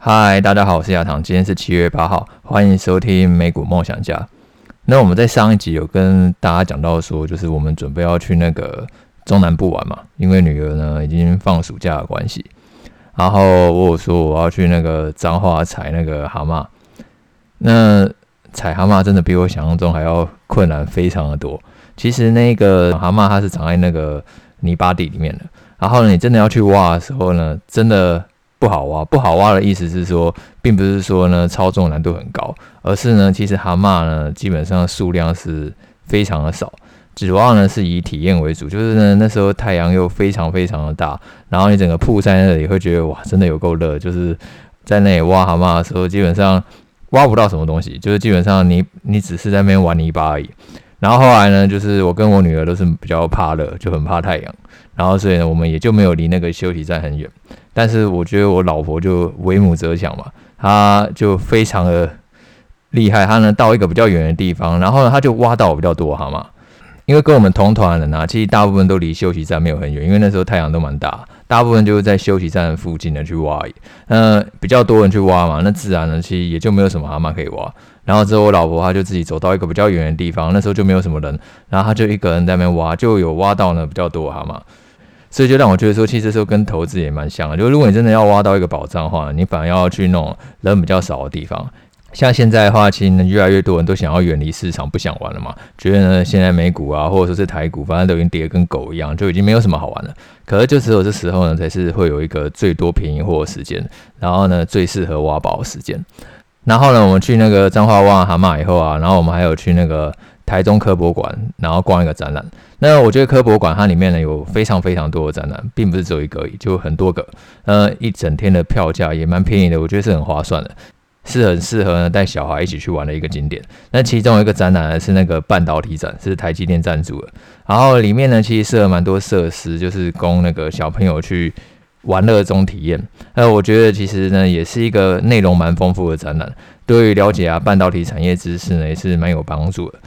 嗨，大家好，我是亚堂，今天是七月八号，欢迎收听美股梦想家。那我们在上一集有跟大家讲到说，就是我们准备要去那个中南部玩嘛，因为女儿呢已经放暑假的关系。然后我有说我要去那个彰化采那个蛤蟆，那采蛤蟆真的比我想象中还要困难非常的多。其实那个蛤蟆它是长在那个泥巴地里面的，然后你真的要去挖的时候呢，真的。不好挖，不好挖的意思是说，并不是说呢操纵难度很高，而是呢其实蛤蟆呢基本上数量是非常的少，主要呢是以体验为主。就是呢那时候太阳又非常非常的大，然后你整个铺在那里会觉得哇真的有够热，就是在那里挖蛤蟆的时候基本上挖不到什么东西，就是基本上你你只是在那边玩泥巴而已。然后后来呢就是我跟我女儿都是比较怕热，就很怕太阳，然后所以呢我们也就没有离那个休息站很远。但是我觉得我老婆就为母则强嘛，她就非常的厉害。她呢到一个比较远的地方，然后呢她就挖到比较多蛤蟆。因为跟我们同团的人呢，其实大部分都离休息站没有很远，因为那时候太阳都蛮大，大部分就是在休息站附近的去挖。那比较多人去挖嘛，那自然呢其实也就没有什么蛤蟆可以挖。然后之后我老婆她就自己走到一个比较远的地方，那时候就没有什么人，然后她就一个人在那边挖，就有挖到呢比较多蛤蟆。所以就让我觉得说，其实这时候跟投资也蛮像的。就如果你真的要挖到一个宝藏的话，你反而要去那种人比较少的地方。像现在的话，其实呢越来越多人都想要远离市场，不想玩了嘛。觉得呢现在美股啊，或者说是台股，反正都已经跌得跟狗一样，就已经没有什么好玩了。可是就只有这时候呢，才是会有一个最多便宜货的时间，然后呢最适合挖宝的时间。然后呢，我们去那个彰化挖蛤蟆以后啊，然后我们还有去那个。台中科博馆，然后逛一个展览。那我觉得科博馆它里面呢有非常非常多的展览，并不是只有一个而已，就很多个。呃，一整天的票价也蛮便宜的，我觉得是很划算的，是很适合带小孩一起去玩的一个景点。那其中一个展览呢是那个半导体展，是台积电赞助的。然后里面呢其实设了蛮多设施，就是供那个小朋友去玩乐中体验。那我觉得其实呢也是一个内容蛮丰富的展览，对于了解啊半导体产业知识呢也是蛮有帮助的。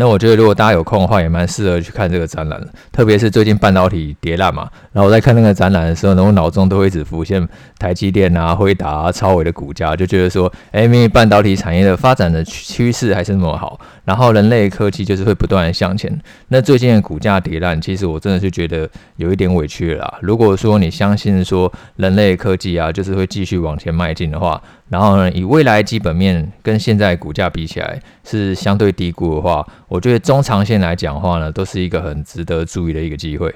那我觉得，如果大家有空的话，也蛮适合去看这个展览的。特别是最近半导体跌烂嘛，然后我在看那个展览的时候呢，我脑中都会一直浮现台积电啊、辉达啊、超微的股价，就觉得说，哎，因为半导体产业的发展的趋势还是那么好，然后人类科技就是会不断的向前。那最近的股价跌烂，其实我真的是觉得有一点委屈了啦。如果说你相信说人类科技啊，就是会继续往前迈进的话，然后呢，以未来基本面跟现在股价比起来是相对低估的话，我觉得中长线来讲的话呢，都是一个很值得注意的一个机会。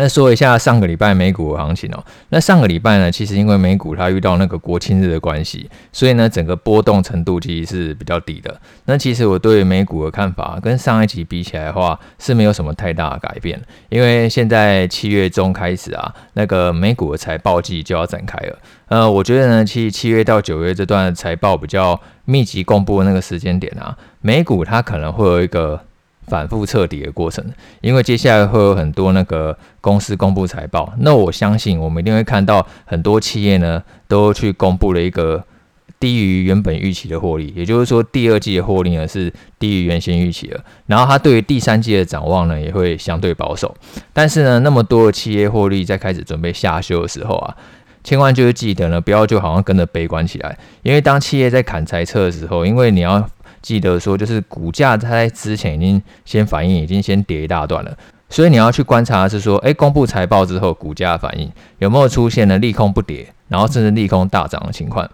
那说一下上个礼拜美股的行情哦。那上个礼拜呢，其实因为美股它遇到那个国庆日的关系，所以呢，整个波动程度其实是比较低的。那其实我对美股的看法跟上一集比起来的话，是没有什么太大的改变。因为现在七月中开始啊，那个美股的财报季就要展开了。呃，我觉得呢，其实七月到九月这段财报比较密集公布的那个时间点啊，美股它可能会有一个。反复彻底的过程，因为接下来会有很多那个公司公布财报，那我相信我们一定会看到很多企业呢都去公布了一个低于原本预期的获利，也就是说第二季的获利呢是低于原先预期的，然后它对于第三季的展望呢也会相对保守。但是呢，那么多的企业获利在开始准备下修的时候啊，千万就是记得呢，不要就好像跟着悲观起来，因为当企业在砍财测的时候，因为你要。记得说，就是股价它在之前已经先反应，已经先跌一大段了，所以你要去观察是说，诶，公布财报之后，股价反应有没有出现了利空不跌，然后甚至利空大涨的情况。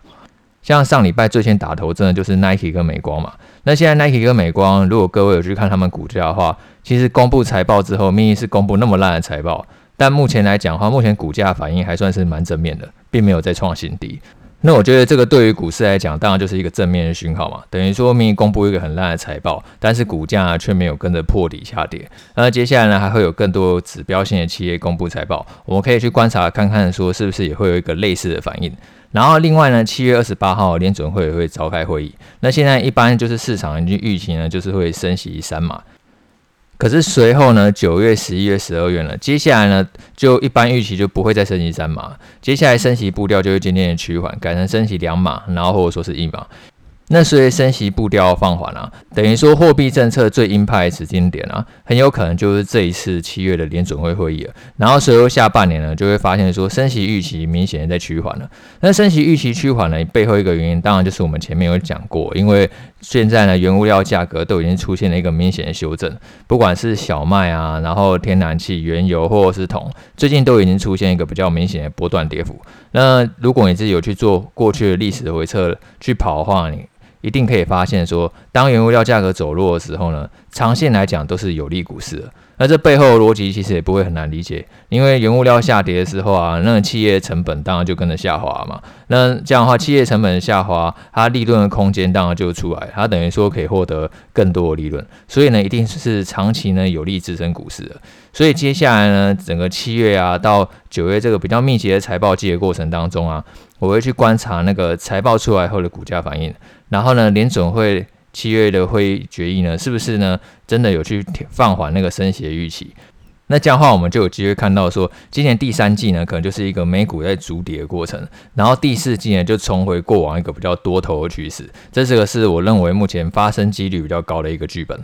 像上礼拜最先打头，真的就是 Nike 跟美光嘛。那现在 Nike 跟美光，如果各位有去看他们股价的话，其实公布财报之后，明明是公布那么烂的财报，但目前来讲的话，目前股价反应还算是蛮正面的，并没有再创新低。那我觉得这个对于股市来讲，当然就是一个正面的讯号嘛。等于说明公布一个很烂的财报，但是股价却没有跟着破底下跌。那接下来呢，还会有更多指标性的企业公布财报，我们可以去观察看看，说是不是也会有一个类似的反应。然后另外呢，七月二十八号联准会也会召开会议。那现在一般就是市场已经预期呢，就是会升息三码。可是随后呢，九月、十一月、十二月呢，接下来呢，就一般预期就不会再升息三码，接下来升息步调就会渐渐的趋缓，改成升息两码，然后或者说是一码。那随着升息步调放缓啊，等于说货币政策最鹰派的时间点啊，很有可能就是这一次七月的联准会会议了。然后随后下半年呢，就会发现说升息预期明显在趋缓了。那升息预期趋缓呢，背后一个原因当然就是我们前面有讲过，因为现在呢原物料价格都已经出现了一个明显的修正，不管是小麦啊，然后天然气、原油或者是铜，最近都已经出现一个比较明显的波段跌幅。那如果你自己有去做过去的历史回测去跑的话，你一定可以发现说，当原物料价格走弱的时候呢，长线来讲都是有利股市的。那这背后的逻辑其实也不会很难理解，因为原物料下跌的时候啊，那企业成本当然就跟着下滑嘛。那这样的话，企业成本下滑，它利润的空间当然就出来，它等于说可以获得更多的利润。所以呢，一定是长期呢有利支撑股市的。所以接下来呢，整个七月啊到九月这个比较密集的财报季的过程当中啊，我会去观察那个财报出来后的股价反应。然后呢，联准会七月的会议决议呢，是不是呢真的有去放缓那个升息的预期？那这样的话，我们就有机会看到说，今年第三季呢，可能就是一个美股在筑底的过程，然后第四季呢，就重回过往一个比较多头的趋势。这是个是我认为目前发生几率比较高的一个剧本。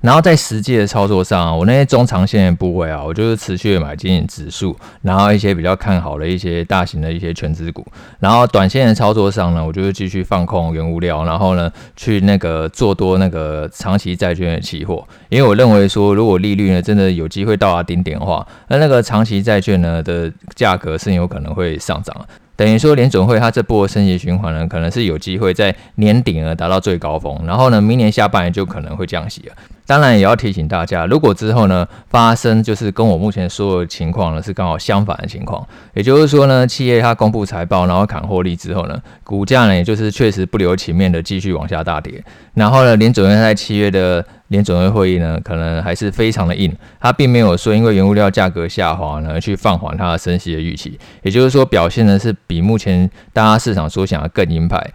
然后在实际的操作上，我那些中长线的部位啊，我就是持续的买进指数，然后一些比较看好的一些大型的一些全资股。然后短线的操作上呢，我就是继续放空原物料，然后呢去那个做多那个长期债券的期货，因为我认为说，如果利率呢真的有机会到达顶点的话，那那个长期债券呢的价格是有可能会上涨。等于说，联准会它这波升息循环呢，可能是有机会在年底呢达到最高峰，然后呢，明年下半年就可能会降息了。当然，也要提醒大家，如果之后呢发生就是跟我目前说的情况呢是刚好相反的情况，也就是说呢，企业它公布财报，然后砍获利之后呢，股价呢也就是确实不留情面的继续往下大跌，然后呢，联准会在七月的联准会会议呢，可能还是非常的硬，它并没有说因为原物料价格下滑呢，去放缓它的升息的预期，也就是说表现的是比目前大家市场所想的更鹰派。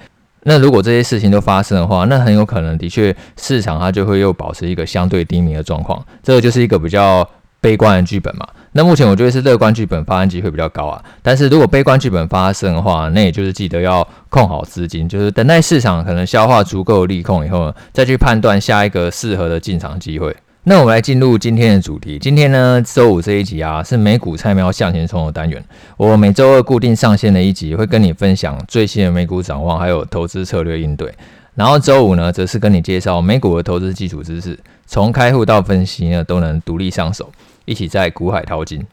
那如果这些事情都发生的话，那很有可能的确市场它就会又保持一个相对低迷的状况，这个就是一个比较悲观的剧本嘛。那目前我觉得是乐观剧本发生机会比较高啊，但是如果悲观剧本发生的话，那也就是记得要控好资金，就是等待市场可能消化足够利空以后，再去判断下一个适合的进场机会。那我们来进入今天的主题。今天呢，周五这一集啊，是美股菜喵向前冲的单元。我每周二固定上线的一集，会跟你分享最新的美股展望，还有投资策略应对。然后周五呢，则是跟你介绍美股的投资基础知识，从开户到分析呢，都能独立上手。一起在股海淘金。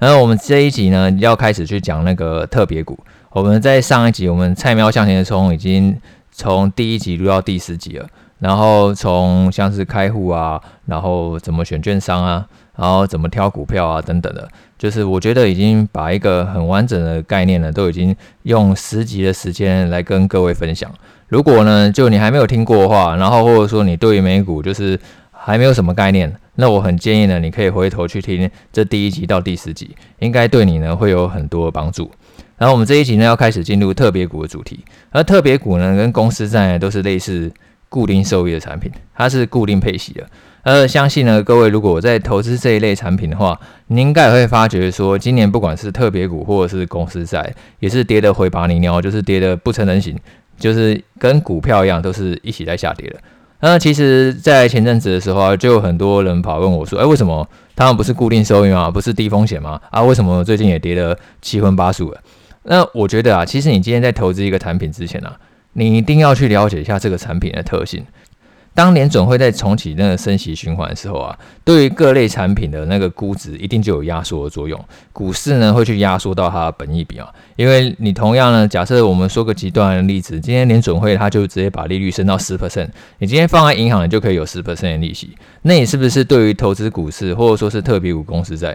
然后我们这一集呢，要开始去讲那个特别股。我们在上一集，我们菜喵向前冲已经从第一集录到第十集了。然后从像是开户啊，然后怎么选券商啊，然后怎么挑股票啊等等的，就是我觉得已经把一个很完整的概念呢，都已经用十集的时间来跟各位分享。如果呢，就你还没有听过的话，然后或者说你对于美股就是还没有什么概念，那我很建议呢，你可以回头去听这第一集到第十集，应该对你呢会有很多的帮助。然后我们这一集呢要开始进入特别股的主题，而特别股呢跟公司债都是类似固定收益的产品，它是固定配息的。呃，相信呢各位如果在投资这一类产品的话，你应该也会发觉说，今年不管是特别股或者是公司债，也是跌得回把泥尿，就是跌得不成人形，就是跟股票一样，都是一起在下跌的。那其实，在前阵子的时候啊，就有很多人跑问我说：“哎，为什么他们不是固定收益吗？不是低风险吗？啊，为什么最近也跌得七荤八素的？”那我觉得啊，其实你今天在投资一个产品之前呢，你一定要去了解一下这个产品的特性。当年准会在重启那个升息循环的时候啊，对于各类产品的那个估值一定就有压缩的作用。股市呢会去压缩到它的本益比啊，因为你同样呢，假设我们说个极端的例子，今天联准会它就直接把利率升到十 percent，你今天放在银行，你就可以有十 percent 的利息。那你是不是对于投资股市或者说是特别股公司在，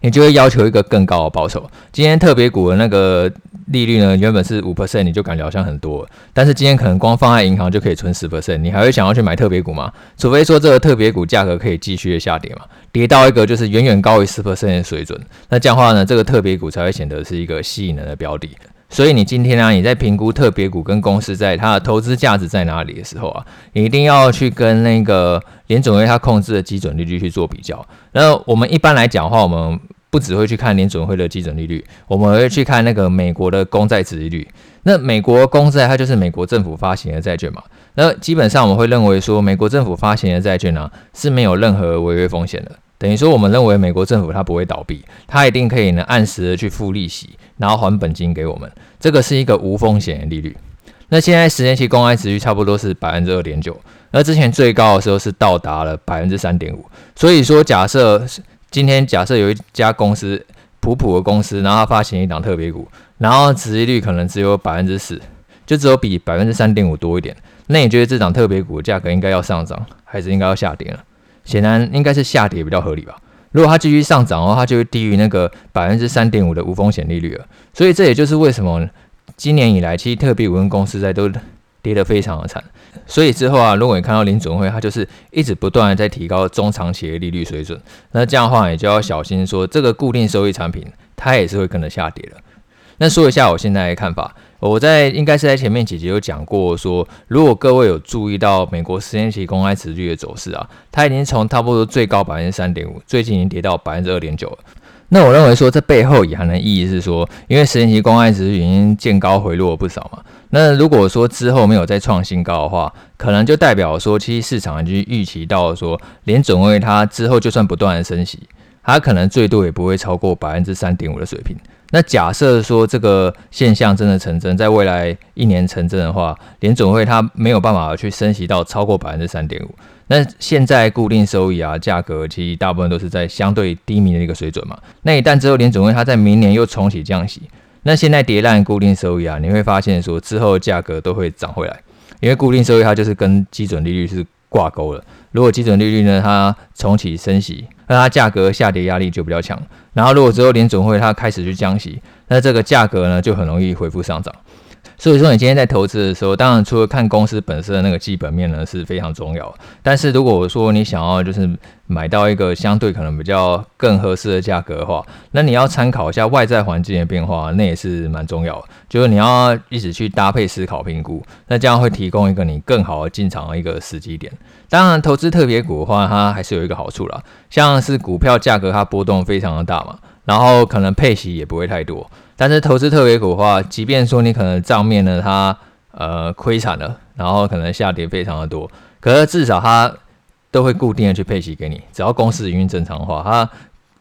你就会要求一个更高的报酬？今天特别股的那个。利率呢，原本是五 percent，你就感觉好像很多，但是今天可能光放在银行就可以存十 percent，你还会想要去买特别股吗？除非说这个特别股价格可以继续的下跌嘛，跌到一个就是远远高于十 percent 的水准，那这样的话呢，这个特别股才会显得是一个吸引人的标的。所以你今天呢、你在评估特别股跟公司在它的投资价值在哪里的时候啊，你一定要去跟那个联准会它控制的基准利率去做比较。那我们一般来讲的话，我们不只会去看联准会的基准利率，我们会去看那个美国的公债殖利率。那美国公债它就是美国政府发行的债券嘛。那基本上我们会认为说，美国政府发行的债券呢、是没有任何违约风险的。等于说，我们认为美国政府它不会倒闭，它一定可以呢按时的去付利息，然后还本金给我们。这个是一个无风险的利率。那现在十年期公债殖率差不多是百分之二点九，那之前最高的时候是到达了百分之三点五。所以说，假设今天假设有一家公司普普的公司，然后它发行一档特别股，然后殖利率可能只有百分之四，就只有比百分之三点五多一点。那你觉得这档特别股的价格应该要上涨，还是应该要下跌了？显然应该是下跌比较合理吧。如果它继续上涨的话，它就会低于那个百分之三点五的无风险利率了。所以这也就是为什么。今年以来，其实特别股跟公司债都跌得非常的惨，所以之后啊，如果你看到林准会，它就是一直不断的在提高中长期的利率水准，那这样的话，你就要小心说，这个固定收益产品它也是会跟着下跌的。那说一下我现在的看法，我在应该是在前面几集有讲过说，如果各位有注意到美国十年期公开殖率的走势啊，它已经从差不多最高百分之三点五，最近已经跌到百分之二点九了。那我认为说，这背后隐含的意义是说，因为十年期公开殖率已经见高回落了不少嘛。那如果说之后没有再创新高的话，可能就代表说，其实市场已经预期到了说，联准会它之后就算不断的升息，它可能最多也不会超过百分之三点五的水平。那假设说这个现象真的成真，在未来一年成真的话，联准会它没有办法去升息到超过百分之三点五。那现在固定收益啊，价格其实大部分都是在相对低迷的一个水准嘛。那一旦之后联准会它在明年又重启降息，那现在跌烂固定收益啊，你会发现说之后价格都会涨回来，因为固定收益它就是跟基准利率是挂钩了。如果基准利率呢它重启升息，那它价格下跌压力就比较强。然后如果之后联准会它开始去降息，那这个价格呢就很容易恢复上涨。所以说，你今天在投资的时候，当然除了看公司本身的那个基本面呢是非常重要。但是如果说你想要就是买到一个相对可能比较更合适的价格的话，那你要参考一下外在环境的变化，那也是蛮重要的。就是你要一直去搭配思考评估，那这样会提供一个你更好的进场的一个时机点。当然，投资特别股的话，它还是有一个好处啦，像是股票价格它波动非常的大嘛，然后可能配息也不会太多。但是投资特别股的话，即便说你可能账面呢，它呃亏惨了，然后可能下跌非常的多，可是至少它都会固定的去配息给你，只要公司营运正常的话，它。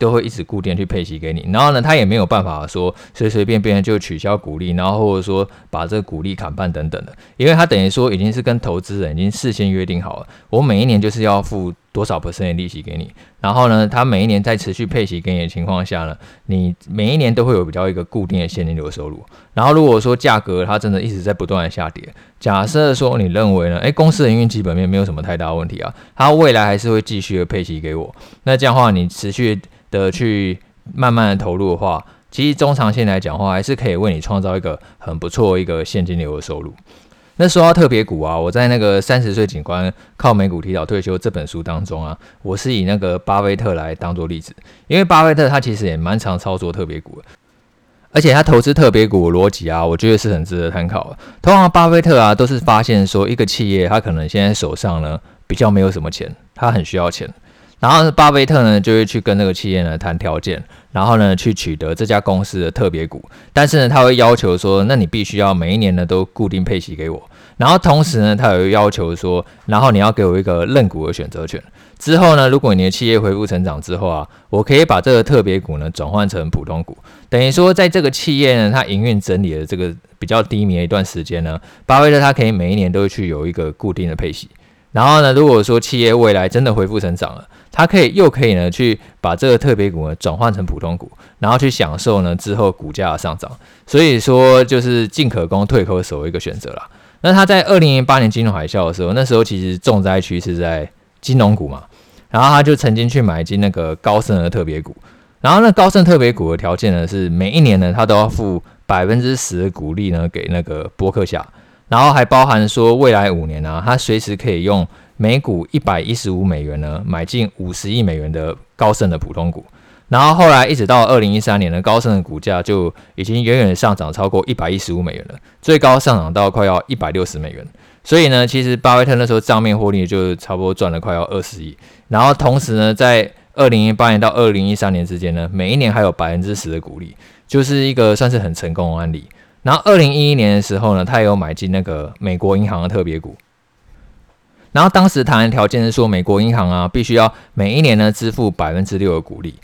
都会一直固定去配息给你，然后呢，它也没有办法说随随便便就取消股利，然后或者说把这个股利砍半等等的，因为他等于说已经是跟投资人已经事先约定好了，我每一年就是要付多少 percent 的利息给你，然后呢，它每一年在持续配息给你的情况下呢，你每一年都会有比较一个固定的现金流收入，然后如果说价格它真的一直在不断的下跌，假设说你认为呢，诶，公司的营运基本面没有什么太大问题啊，它未来还是会继续的配息给我，那这样的话你持续。的去慢慢的投入的话，其实中长线来讲的话，还是可以为你创造一个很不错一个现金流的收入。那说到特别股啊，我在那个三十岁警官靠美股提早退休这本书当中啊，我是以那个巴菲特来当做例子，因为巴菲特他其实也蛮常操作特别股的，而且他投资特别股逻辑啊，我觉得是很值得参考的。通常巴菲特啊，都是发现说一个企业他可能现在手上呢比较没有什么钱，他很需要钱。然后巴菲特呢，就会去跟那个企业呢谈条件，然后呢去取得这家公司的特别股。但是呢，他会要求说，那你必须要每一年呢都固定配息给我。然后同时呢，他有要求说，然后你要给我一个认股的选择权。之后呢，如果你的企业恢复成长之后啊，我可以把这个特别股呢转换成普通股。等于说，在这个企业呢，它营运整理的这个比较低迷的一段时间呢，巴菲特他可以每一年都会去有一个固定的配息。然后呢，如果说企业未来真的恢复成长了，他可以又可以呢去把这个特别股呢转换成普通股，然后去享受呢之后股价的上涨。所以说就是进可攻退可守一个选择啦。那他在二零零八年金融海啸的时候，那时候其实重灾区是在金融股嘛，然后他就曾经去买进那个高盛的特别股。然后那高盛特别股的条件呢是每一年呢他都要付百分之十的股利呢给那个波克夏。然后还包含说，未来五年啊，他随时可以用每股一百一十五美元呢，买进五十亿美元的高盛的普通股。然后后来一直到二零一三年呢，高盛的股价就已经远远的上涨超过一百一十五美元了，最高上涨到快要一百六十美元。所以呢，其实巴菲特那时候账面获利就差不多赚了快要二十亿。然后同时呢，在二零一八年到二零一三年之间呢，每一年还有百分之十的股利，就是一个算是很成功的案例。然后二零一一年的时候呢，他也有买进那个美国银行的特别股。然后当时谈的条件是说，美国银行啊，必须要每一年呢支付百分之六的股利，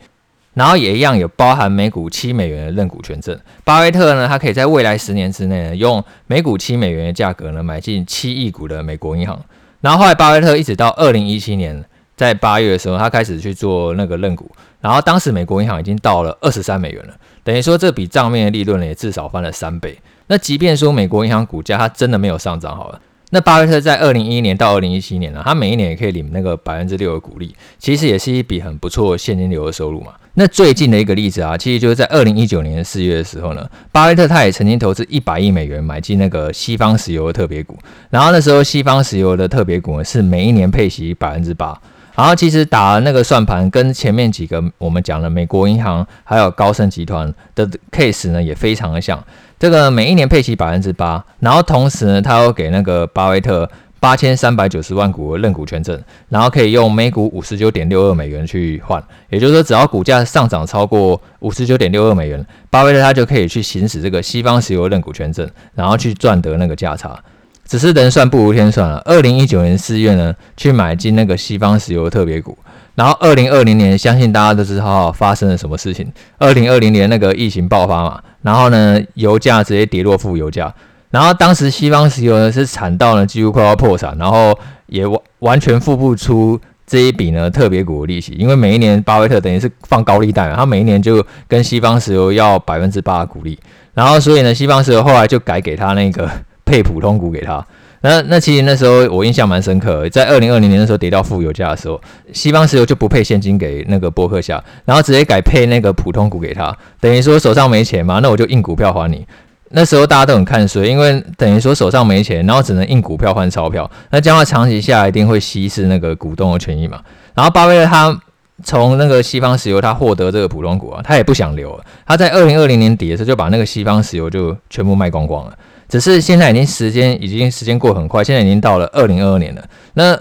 然后也一样有包含每股七美元的认股权证。巴菲特呢，他可以在未来十年之内呢，用每股七美元的价格呢，买进七亿股的美国银行。然后后来巴菲特一直到二零一七年，在八月的时候，他开始去做那个认股，然后当时美国银行已经到了二十三美元了，等于说这笔账面的利润呢，也至少翻了三倍。那即便说美国银行股价它真的没有上涨好了。那巴菲特在二零一一年到二零一七年呢，他每一年也可以领那个百分之六的股利，其实也是一笔很不错现金流的收入嘛。那最近的一个例子啊，其实就是在二零一九年四月的时候呢，巴菲特他也曾经投资一百亿美元买进那个西方石油的特别股，然后那时候西方石油的特别股呢是每一年配息百分之八，然后其实打那个算盘跟前面几个我们讲的美国银行还有高盛集团的 case 呢也非常的像。这个每一年配息百分之八，然后同时呢，他又给那个巴菲特八千三百九十万股的认股权证，然后可以用每股五十九点六二美元去换，也就是说，只要股价上涨超过五十九点六二美元，巴菲特他就可以去行使这个西方石油认股权证，然后去赚得那个价差。只是人算不如天算了，二零一九年四月呢，去买进那个西方石油特别股。然后，二零二零年，相信大家都知道发生了什么事情。二零二零年那个疫情爆发嘛，然后呢，油价直接跌落负油价。然后当时西方石油呢是惨到呢几乎快要破产，然后也完完全付不出这一笔呢特别股的利息，因为每一年巴菲特等于是放高利贷嘛，他每一年就跟西方石油要百分之八的股利。然后所以呢，西方石油后来就改给他那个配普通股给他。那那其实那时候我印象蛮深刻，在二零二零年的时候跌到负油价的时候，西方石油就不配现金给那个波克夏，然后直接改配那个普通股给他，等于说手上没钱嘛，那我就印股票还你。那时候大家都很看衰，因为等于说手上没钱，然后只能印股票换钞票，那这样的话长期下来一定会稀释那个股东的权益嘛。然后巴菲特他从那个西方石油他获得这个普通股啊，他也不想留了，他在二零二零年底的时候就把那个西方石油就全部卖光光了。只是现在已经时间已经时间过很快，现在已经到了二零二二年了。那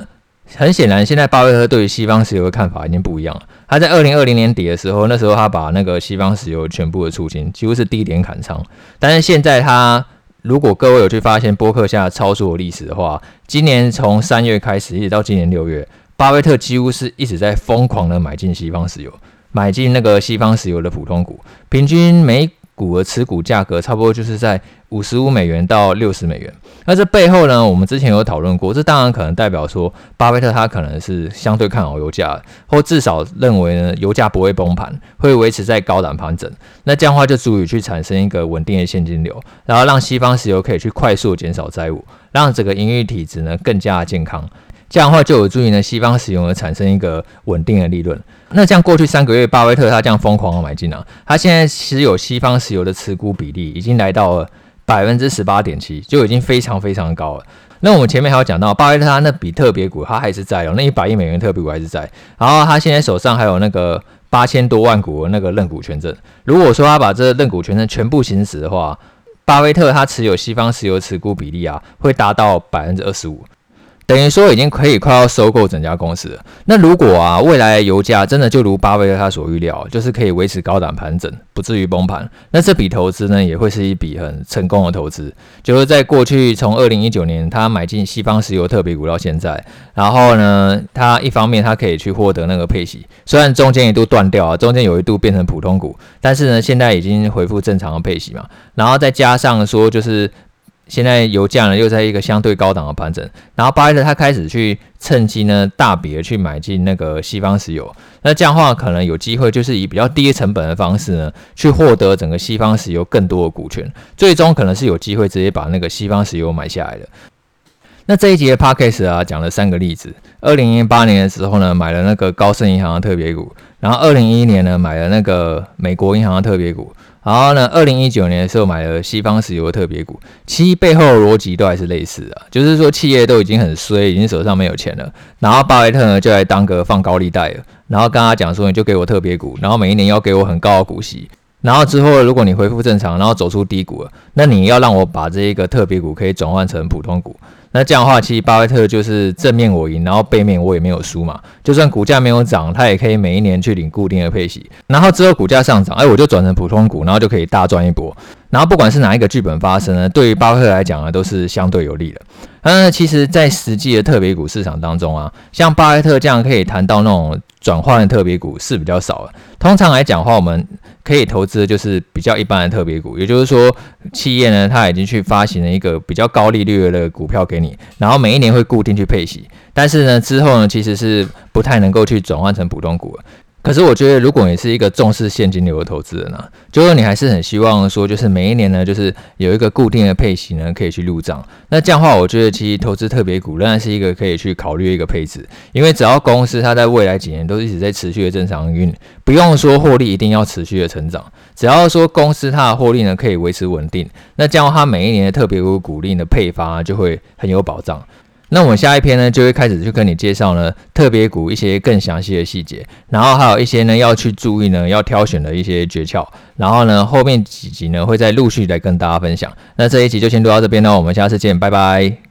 很显然，现在巴菲特对于西方石油的看法已经不一样了。他在二零二零年底的时候，那时候他把那个西方石油全部的出清，几乎是低点砍仓。但是现在他，如果各位有去发现波克下操作历史的话，今年从三月开始一直到今年六月，巴菲特几乎是一直在疯狂的买进西方石油，买进那个西方石油的普通股，平均每股的持股价格差不多就是在五十五美元到六十美元。那这背后呢，我们之前有讨论过，这当然可能代表说，巴菲特他可能是相对看好油价，或至少认为呢，油价不会崩盘，会维持在高档盘整。那这样的话就足以去产生一个稳定的现金流，然后让西方石油可以去快速减少债务，让整个营运体质呢更加健康。这样的话就有助于呢西方石油呢产生一个稳定的利润。那这样过去三个月，巴菲特他这样疯狂的买进啊，他现在持有西方石油的持股比例已经来到了百分之十八点七，就已经非常非常高了。那我们前面还有讲到，巴菲特他那笔特别股他还是在哦，那一百亿美元特别股还是在。然后他现在手上还有那个八千多万股的那个认股权证。如果说他把这认股权证全部行使的话，巴菲特他持有西方石油持股比例啊，会达到百分之二十五。等于说已经可以快要收购整家公司了。那如果啊，未来油价真的就如巴菲特他所预料，就是可以维持高档盘整，不至于崩盘，那这笔投资呢，也会是一笔很成功的投资。就是在过去从二零一九年他买进西方石油特别股到现在，然后呢，他一方面他可以去获得那个配息，虽然中间一度断掉啊，中间有一度变成普通股，但是呢，现在已经恢复正常的配息嘛。然后再加上说就是。现在油价呢又在一个相对高档的盘整，然后巴菲特他开始去趁机呢大笔的去买进那个西方石油，那这样的话可能有机会就是以比较低成本的方式呢去获得整个西方石油更多的股权，最终可能是有机会直接把那个西方石油买下来的。那这一集的 p a c k a g e 啊讲了三个例子，二零一八年的时候呢买了那个高盛银行的特别股，然后二零一一年呢买了那个美国银行的特别股。然后呢，二零一九年的时候买了西方石油的特别股，其实背后的逻辑都还是类似的，就是说企业都已经很衰，已经手上没有钱了，然后巴菲特呢就来当个放高利贷了，然后跟他讲说，你就给我特别股，然后每一年要给我很高的股息，然后之后如果你恢复正常，然后走出低谷了，那你要让我把这一个特别股可以转换成普通股。那这样的话，其实巴菲特就是正面我赢，然后背面我也没有输嘛。就算股价没有涨，他也可以每一年去领固定的配息。然后之后股价上涨，哎，我就转成普通股，然后就可以大赚一波。然后不管是哪一个剧本发生呢，对于巴菲特来讲呢，都是相对有利的。那其实，在实际的特别股市场当中啊，像巴菲特这样可以谈到那种转换的特别股是比较少的。通常来讲的话，我们可以投资的就是比较一般的特别股，也就是说，企业呢，它已经去发行了一个比较高利率的股票给你，然后每一年会固定去配息，但是呢，之后呢，其实是不太能够去转换成普通股。可是我觉得，如果你是一个重视现金流的投资人呢，就是你还是很希望说，就是每一年呢，就是有一个固定的配息呢，可以去入账。那这样的话，我觉得其实投资特别股仍然是一个可以去考虑一个配置，因为只要公司它在未来几年都一直在持续的正常运，不用说获利一定要持续的成长，只要说公司它的获利呢可以维持稳定，那这样它每一年的特别股股利的配发就会很有保障。那我们下一篇呢，就会开始去跟你介绍呢特别股一些更详细的细节，然后还有一些呢要去注意呢要挑选的一些诀窍，然后呢后面几集呢会再陆续来跟大家分享。那这一集就先录到这边喽，我们下次见，拜拜。